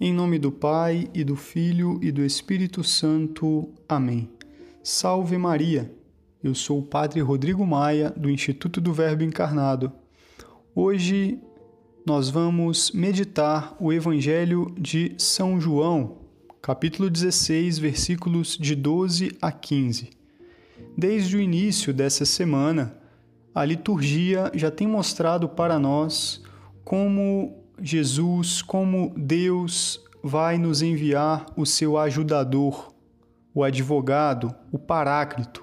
Em nome do Pai e do Filho e do Espírito Santo. Amém. Salve Maria. Eu sou o Padre Rodrigo Maia, do Instituto do Verbo Encarnado. Hoje nós vamos meditar o Evangelho de São João, capítulo 16, versículos de 12 a 15. Desde o início dessa semana, a liturgia já tem mostrado para nós como Jesus, como Deus vai nos enviar o seu ajudador, o advogado, o paráclito,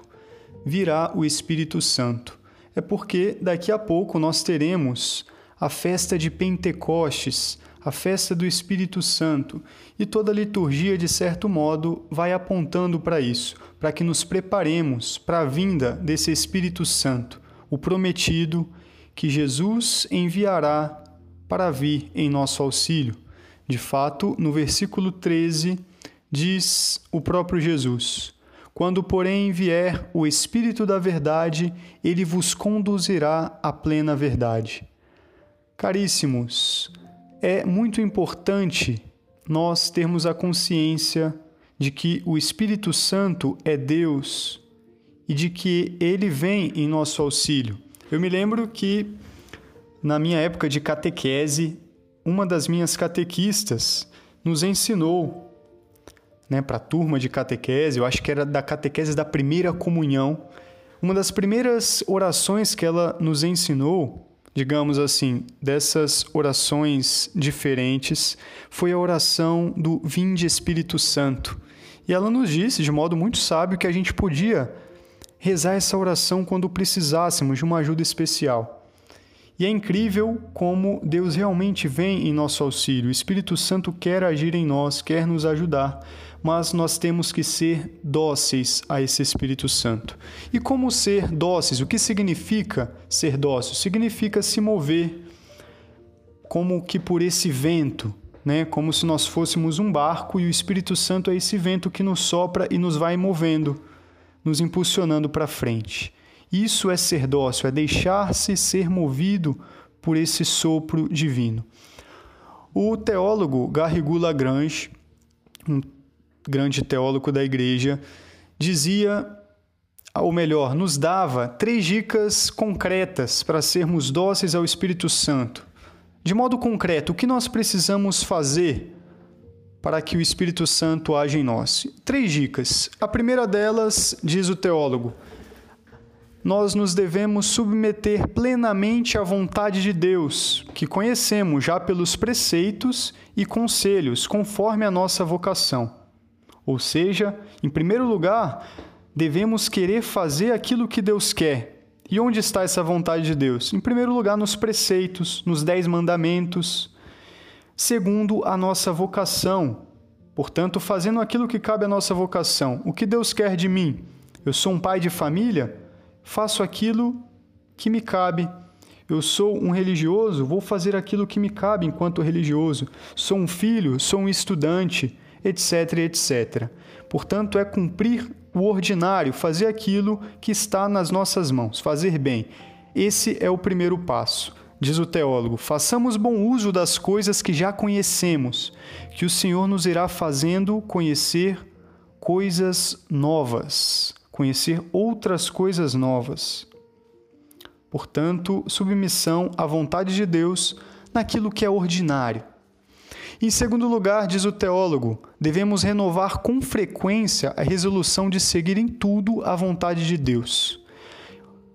virá o Espírito Santo. É porque daqui a pouco nós teremos a festa de Pentecostes, a festa do Espírito Santo, e toda a liturgia, de certo modo, vai apontando para isso, para que nos preparemos para a vinda desse Espírito Santo, o prometido que Jesus enviará para vir em nosso auxílio. De fato, no versículo 13, diz o próprio Jesus: Quando, porém, vier o Espírito da Verdade, ele vos conduzirá à plena verdade. Caríssimos, é muito importante nós termos a consciência de que o Espírito Santo é Deus e de que ele vem em nosso auxílio. Eu me lembro que na minha época de catequese, uma das minhas catequistas nos ensinou, né, para a turma de catequese, eu acho que era da catequese da primeira comunhão, uma das primeiras orações que ela nos ensinou, digamos assim, dessas orações diferentes, foi a oração do Vinde Espírito Santo. E ela nos disse, de modo muito sábio, que a gente podia rezar essa oração quando precisássemos de uma ajuda especial. E é incrível como Deus realmente vem em nosso auxílio. O Espírito Santo quer agir em nós, quer nos ajudar, mas nós temos que ser dóceis a esse Espírito Santo. E como ser dóceis? O que significa ser dócil? Significa se mover como que por esse vento, né? Como se nós fôssemos um barco e o Espírito Santo é esse vento que nos sopra e nos vai movendo, nos impulsionando para frente. Isso é ser dócil, é deixar-se ser movido por esse sopro divino. O teólogo Garrigou Lagrange, um grande teólogo da igreja, dizia, ou melhor, nos dava três dicas concretas para sermos dóceis ao Espírito Santo. De modo concreto, o que nós precisamos fazer para que o Espírito Santo age em nós? Três dicas. A primeira delas, diz o teólogo, nós nos devemos submeter plenamente à vontade de Deus, que conhecemos já pelos preceitos e conselhos, conforme a nossa vocação. Ou seja, em primeiro lugar, devemos querer fazer aquilo que Deus quer. E onde está essa vontade de Deus? Em primeiro lugar, nos preceitos, nos dez mandamentos. Segundo, a nossa vocação. Portanto, fazendo aquilo que cabe à nossa vocação. O que Deus quer de mim? Eu sou um pai de família? Faço aquilo que me cabe. Eu sou um religioso, vou fazer aquilo que me cabe enquanto religioso. Sou um filho, sou um estudante, etc, etc. Portanto, é cumprir o ordinário, fazer aquilo que está nas nossas mãos, fazer bem. Esse é o primeiro passo. Diz o teólogo: façamos bom uso das coisas que já conhecemos, que o Senhor nos irá fazendo conhecer coisas novas conhecer outras coisas novas. Portanto, submissão à vontade de Deus naquilo que é ordinário. Em segundo lugar, diz o teólogo, devemos renovar com frequência a resolução de seguir em tudo a vontade de Deus.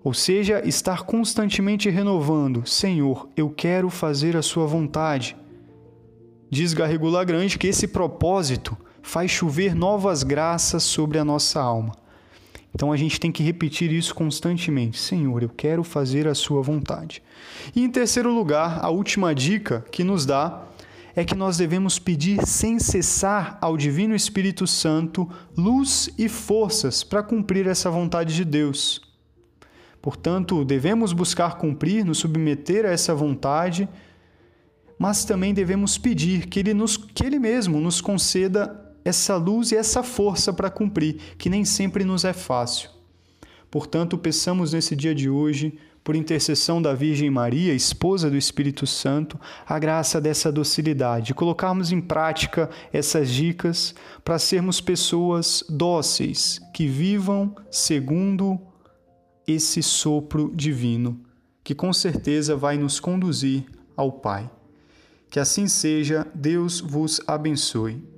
Ou seja, estar constantemente renovando: Senhor, eu quero fazer a Sua vontade. Diz Garrigou Lagrange que esse propósito faz chover novas graças sobre a nossa alma. Então a gente tem que repetir isso constantemente: Senhor, eu quero fazer a Sua vontade. E em terceiro lugar, a última dica que nos dá é que nós devemos pedir sem cessar ao Divino Espírito Santo luz e forças para cumprir essa vontade de Deus. Portanto, devemos buscar cumprir, nos submeter a essa vontade, mas também devemos pedir que Ele, nos, que Ele mesmo nos conceda essa luz e essa força para cumprir, que nem sempre nos é fácil. Portanto, peçamos nesse dia de hoje por intercessão da Virgem Maria, esposa do Espírito Santo, a graça dessa docilidade, colocarmos em prática essas dicas para sermos pessoas dóceis, que vivam segundo esse sopro divino, que com certeza vai nos conduzir ao Pai. Que assim seja, Deus vos abençoe.